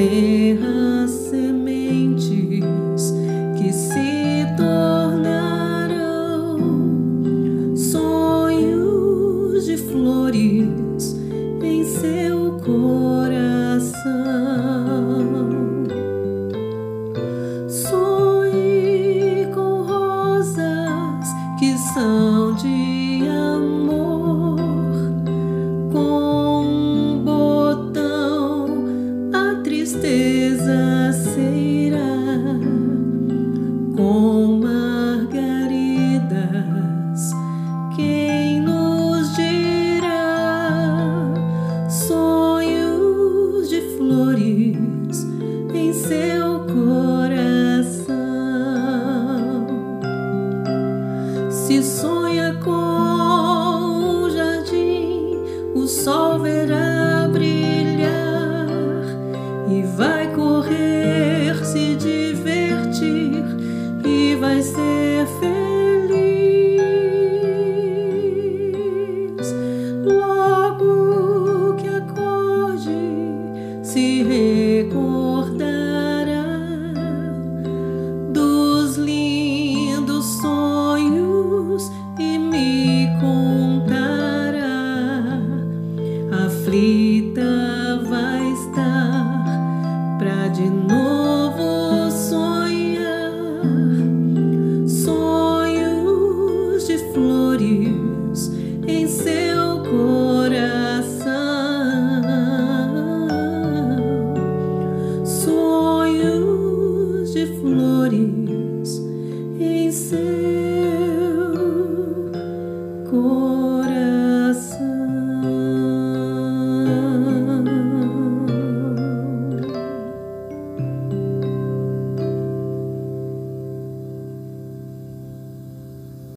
terra sementes que se tornarão sonhos de flores em seu coração. Sonhe com rosas que são de tristeza se irá, com margaridas. Quem nos dirá sonhos de flores em seu coração? Se sonha com o jardim, o sol verá e vai correr, se divertir e vai ser feliz. Logo que acorde, se recordará dos lindos sonhos e me contará. Aflita de novo sonhar. Sonhos de flores